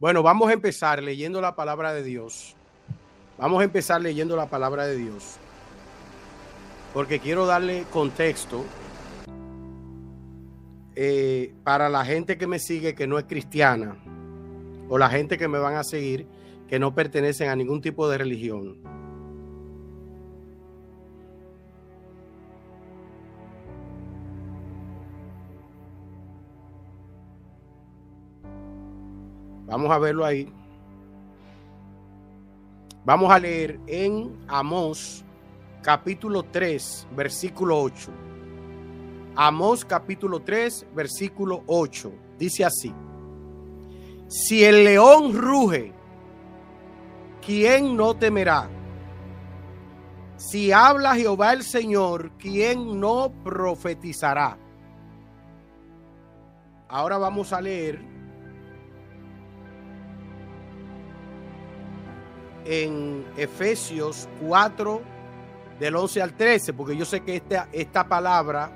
Bueno, vamos a empezar leyendo la palabra de Dios. Vamos a empezar leyendo la palabra de Dios. Porque quiero darle contexto eh, para la gente que me sigue que no es cristiana o la gente que me van a seguir que no pertenecen a ningún tipo de religión. Vamos a verlo ahí. Vamos a leer en Amós capítulo 3, versículo 8. Amós capítulo 3, versículo 8. Dice así. Si el león ruge, ¿quién no temerá? Si habla Jehová el Señor, ¿quién no profetizará? Ahora vamos a leer en Efesios 4, del 11 al 13, porque yo sé que esta, esta palabra,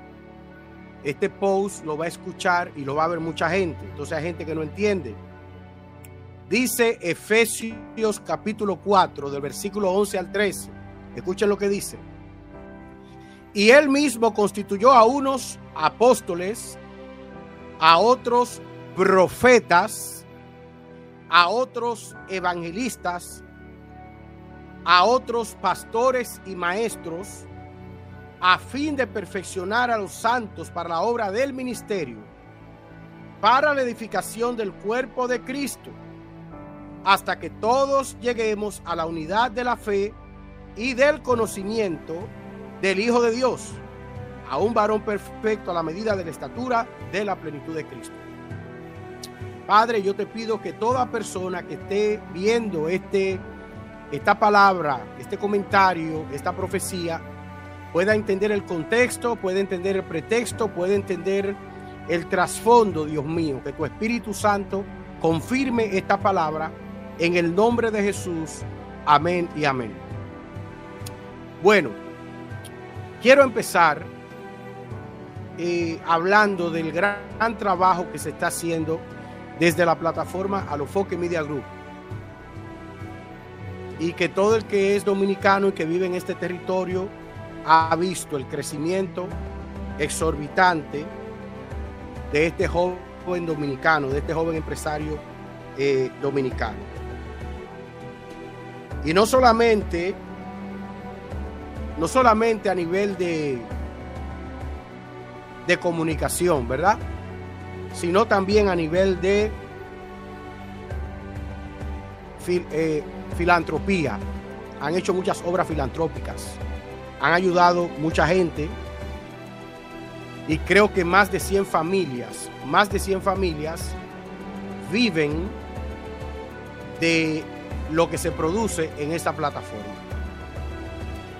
este post lo va a escuchar y lo va a ver mucha gente. Entonces hay gente que no entiende. Dice Efesios capítulo 4, del versículo 11 al 13. Escuchen lo que dice. Y él mismo constituyó a unos apóstoles, a otros profetas, a otros evangelistas, a otros pastores y maestros a fin de perfeccionar a los santos para la obra del ministerio, para la edificación del cuerpo de Cristo, hasta que todos lleguemos a la unidad de la fe y del conocimiento del Hijo de Dios, a un varón perfecto a la medida de la estatura de la plenitud de Cristo. Padre, yo te pido que toda persona que esté viendo este esta palabra, este comentario, esta profecía, pueda entender el contexto, pueda entender el pretexto, pueda entender el trasfondo, Dios mío, que tu Espíritu Santo confirme esta palabra en el nombre de Jesús. Amén y amén. Bueno, quiero empezar eh, hablando del gran trabajo que se está haciendo desde la plataforma Alofoque Media Group y que todo el que es dominicano y que vive en este territorio ha visto el crecimiento exorbitante de este joven dominicano, de este joven empresario eh, dominicano. Y no solamente, no solamente a nivel de, de comunicación, ¿verdad? Sino también a nivel de eh, filantropía, han hecho muchas obras filantrópicas, han ayudado mucha gente y creo que más de 100 familias, más de 100 familias viven de lo que se produce en esta plataforma.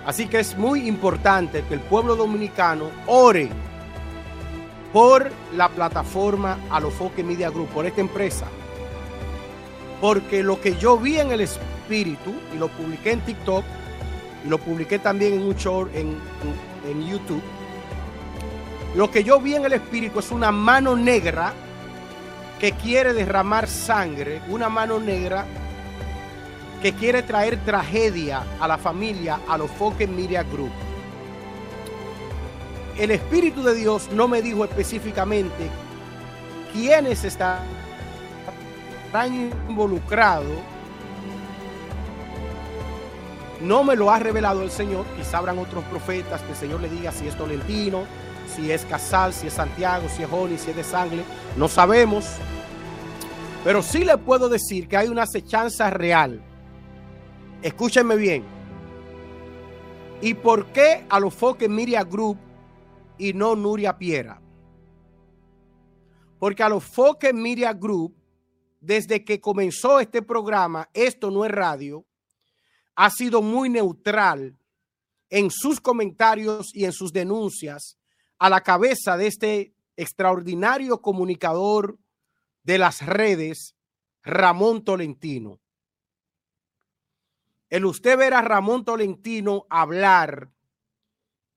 Así que es muy importante que el pueblo dominicano ore por la plataforma Alofoque Media Group, por esta empresa. Porque lo que yo vi en el espíritu y lo publiqué en TikTok y lo publiqué también en un en, en YouTube. Lo que yo vi en el espíritu es una mano negra que quiere derramar sangre, una mano negra que quiere traer tragedia a la familia, a los Foques Media Group. El Espíritu de Dios no me dijo específicamente quiénes están involucrados no me lo ha revelado el Señor. Quizá habrán otros profetas que el Señor le diga si es Tolentino, si es Casal, si es Santiago, si es Joni, si es de Sangre. No sabemos. Pero sí le puedo decir que hay una acechanza real. Escúchenme bien. ¿Y por qué a los foques Miria Group y no Nuria Piera? Porque a los foques Miria Group, desde que comenzó este programa, esto no es radio, ha sido muy neutral en sus comentarios y en sus denuncias a la cabeza de este extraordinario comunicador de las redes, Ramón Tolentino. El usted ver a Ramón Tolentino hablar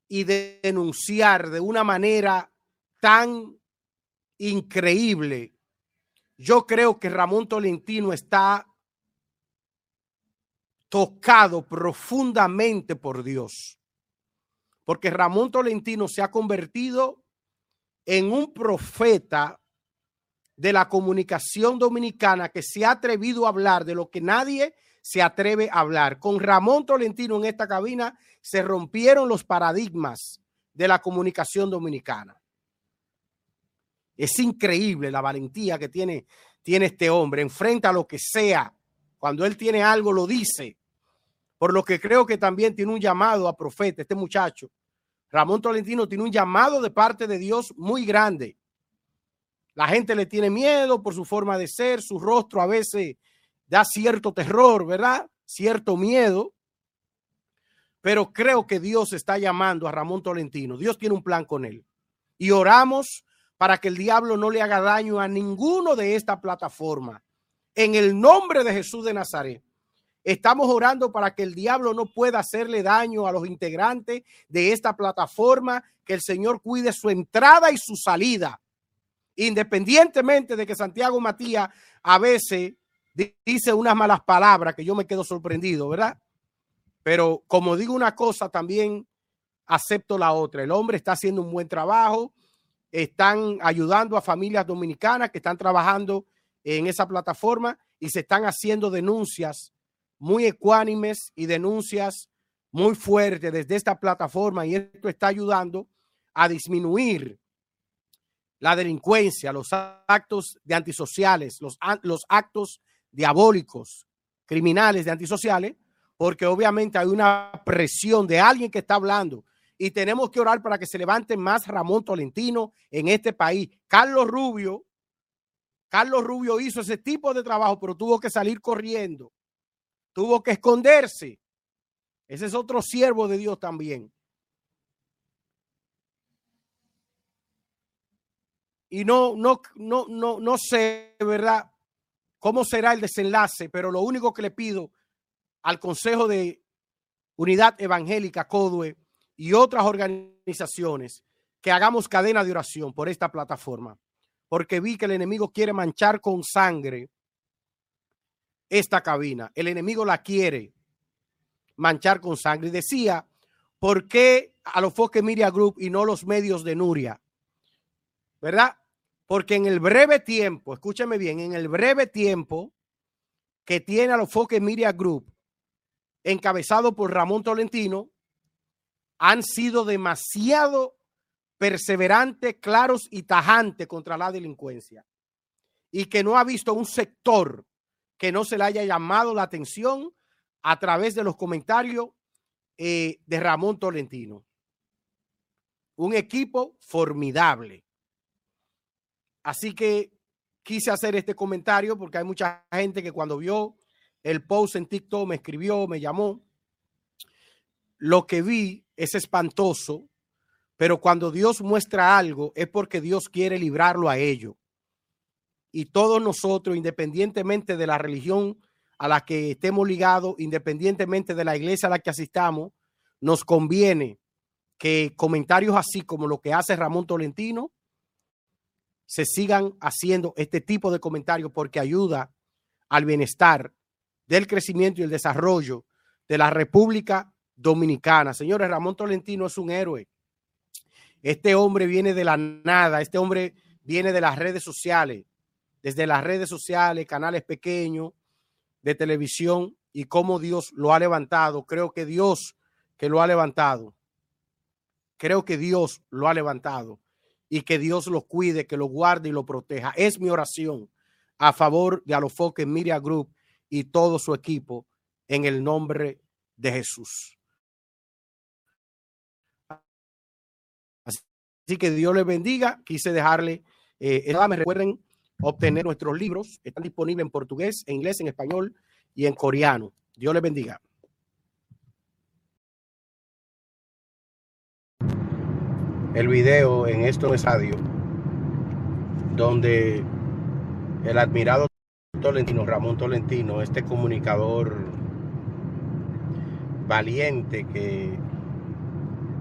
y denunciar de una manera tan increíble yo creo que Ramón Tolentino está tocado profundamente por Dios. Porque Ramón Tolentino se ha convertido en un profeta de la comunicación dominicana que se ha atrevido a hablar de lo que nadie se atreve a hablar. Con Ramón Tolentino en esta cabina se rompieron los paradigmas de la comunicación dominicana. Es increíble la valentía que tiene, tiene este hombre. Enfrenta lo que sea. Cuando él tiene algo, lo dice. Por lo que creo que también tiene un llamado a profeta, este muchacho. Ramón Tolentino tiene un llamado de parte de Dios muy grande. La gente le tiene miedo por su forma de ser, su rostro a veces da cierto terror, ¿verdad? Cierto miedo. Pero creo que Dios está llamando a Ramón Tolentino. Dios tiene un plan con él. Y oramos para que el diablo no le haga daño a ninguno de esta plataforma. En el nombre de Jesús de Nazaret. Estamos orando para que el diablo no pueda hacerle daño a los integrantes de esta plataforma, que el Señor cuide su entrada y su salida, independientemente de que Santiago Matías a veces dice unas malas palabras que yo me quedo sorprendido, ¿verdad? Pero como digo una cosa, también acepto la otra. El hombre está haciendo un buen trabajo están ayudando a familias dominicanas que están trabajando en esa plataforma y se están haciendo denuncias muy ecuánimes y denuncias muy fuertes desde esta plataforma y esto está ayudando a disminuir la delincuencia, los actos de antisociales, los, los actos diabólicos, criminales de antisociales, porque obviamente hay una presión de alguien que está hablando y tenemos que orar para que se levante más Ramón Tolentino en este país. Carlos Rubio, Carlos Rubio hizo ese tipo de trabajo, pero tuvo que salir corriendo, tuvo que esconderse. Ese es otro siervo de Dios también. Y no, no, no, no, no sé, ¿verdad? ¿Cómo será el desenlace? Pero lo único que le pido al Consejo de Unidad Evangélica, CODUE, y otras organizaciones que hagamos cadena de oración por esta plataforma, porque vi que el enemigo quiere manchar con sangre esta cabina. El enemigo la quiere manchar con sangre. Y decía, ¿por qué a los Foque Media Group y no los medios de Nuria? ¿Verdad? Porque en el breve tiempo, escúchame bien, en el breve tiempo que tiene a los Foque Media Group, encabezado por Ramón Tolentino, han sido demasiado perseverantes, claros y tajantes contra la delincuencia y que no ha visto un sector que no se le haya llamado la atención a través de los comentarios eh, de Ramón Tolentino. Un equipo formidable. Así que quise hacer este comentario porque hay mucha gente que cuando vio el post en TikTok me escribió, me llamó. Lo que vi es espantoso, pero cuando Dios muestra algo es porque Dios quiere librarlo a ello. Y todos nosotros, independientemente de la religión a la que estemos ligados, independientemente de la iglesia a la que asistamos, nos conviene que comentarios así como lo que hace Ramón Tolentino se sigan haciendo este tipo de comentarios porque ayuda al bienestar del crecimiento y el desarrollo de la República dominicana. Señores, Ramón Tolentino es un héroe. Este hombre viene de la nada, este hombre viene de las redes sociales, desde las redes sociales, canales pequeños de televisión y cómo Dios lo ha levantado. Creo que Dios que lo ha levantado. Creo que Dios lo ha levantado y que Dios lo cuide, que lo guarde y lo proteja. Es mi oración a favor de Alofoque Media Group y todo su equipo en el nombre de Jesús. Así que Dios les bendiga. Quise dejarle, eh, recuerden obtener nuestros libros. Están disponibles en portugués, en inglés, en español y en coreano. Dios les bendiga. El video en esto es donde el admirado Tolentino, Ramón Tolentino, este comunicador valiente que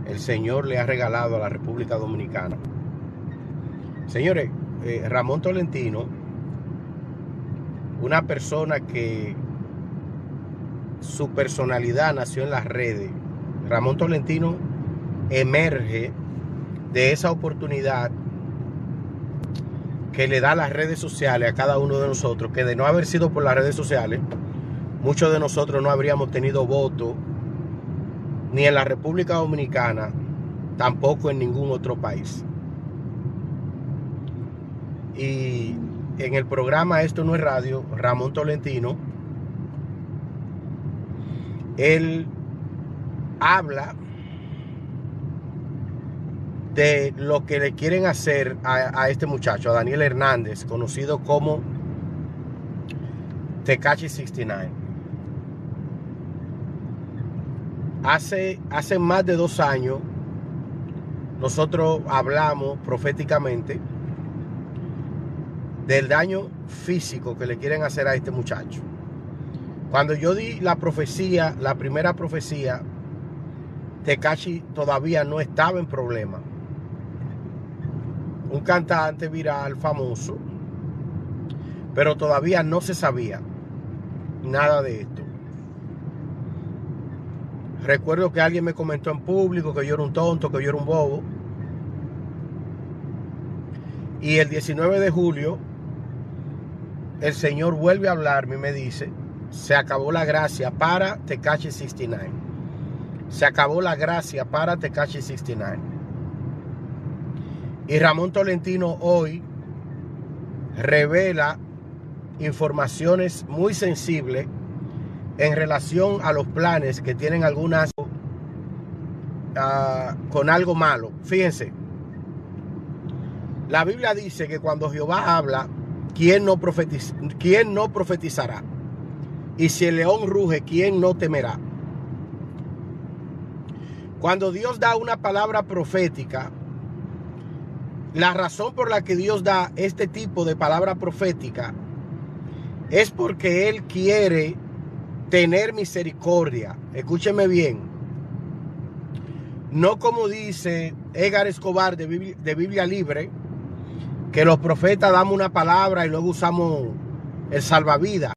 el Señor le ha regalado a la República Dominicana. Señores, eh, Ramón Tolentino una persona que su personalidad nació en las redes. Ramón Tolentino emerge de esa oportunidad que le da las redes sociales a cada uno de nosotros, que de no haber sido por las redes sociales, muchos de nosotros no habríamos tenido voto ni en la República Dominicana, tampoco en ningún otro país. Y en el programa Esto no es radio, Ramón Tolentino, él habla de lo que le quieren hacer a, este muchacho, a Daniel Hernández, conocido como Tecachi 69. Hace, hace más de dos años, nosotros hablamos proféticamente del daño físico que le quieren hacer a este muchacho. Cuando yo di la profecía, la primera profecía, Tekashi todavía no estaba en problema. Un cantante viral famoso, pero todavía no se sabía nada de esto. Recuerdo que alguien me comentó en público que yo era un tonto, que yo era un bobo. Y el 19 de julio el Señor vuelve a hablarme y me dice, se acabó la gracia para Tecachi 69. Se acabó la gracia para Tecachi 69. Y Ramón Tolentino hoy revela informaciones muy sensibles en relación a los planes que tienen algunas uh, con algo malo. Fíjense, la Biblia dice que cuando Jehová habla, ¿quién no, profetiz ¿quién no profetizará? Y si el león ruge, ¿quién no temerá? Cuando Dios da una palabra profética, la razón por la que Dios da este tipo de palabra profética es porque Él quiere tener misericordia. Escúcheme bien. No como dice Edgar Escobar de Biblia, Libre, que los profetas damos una palabra y luego usamos el salvavidas.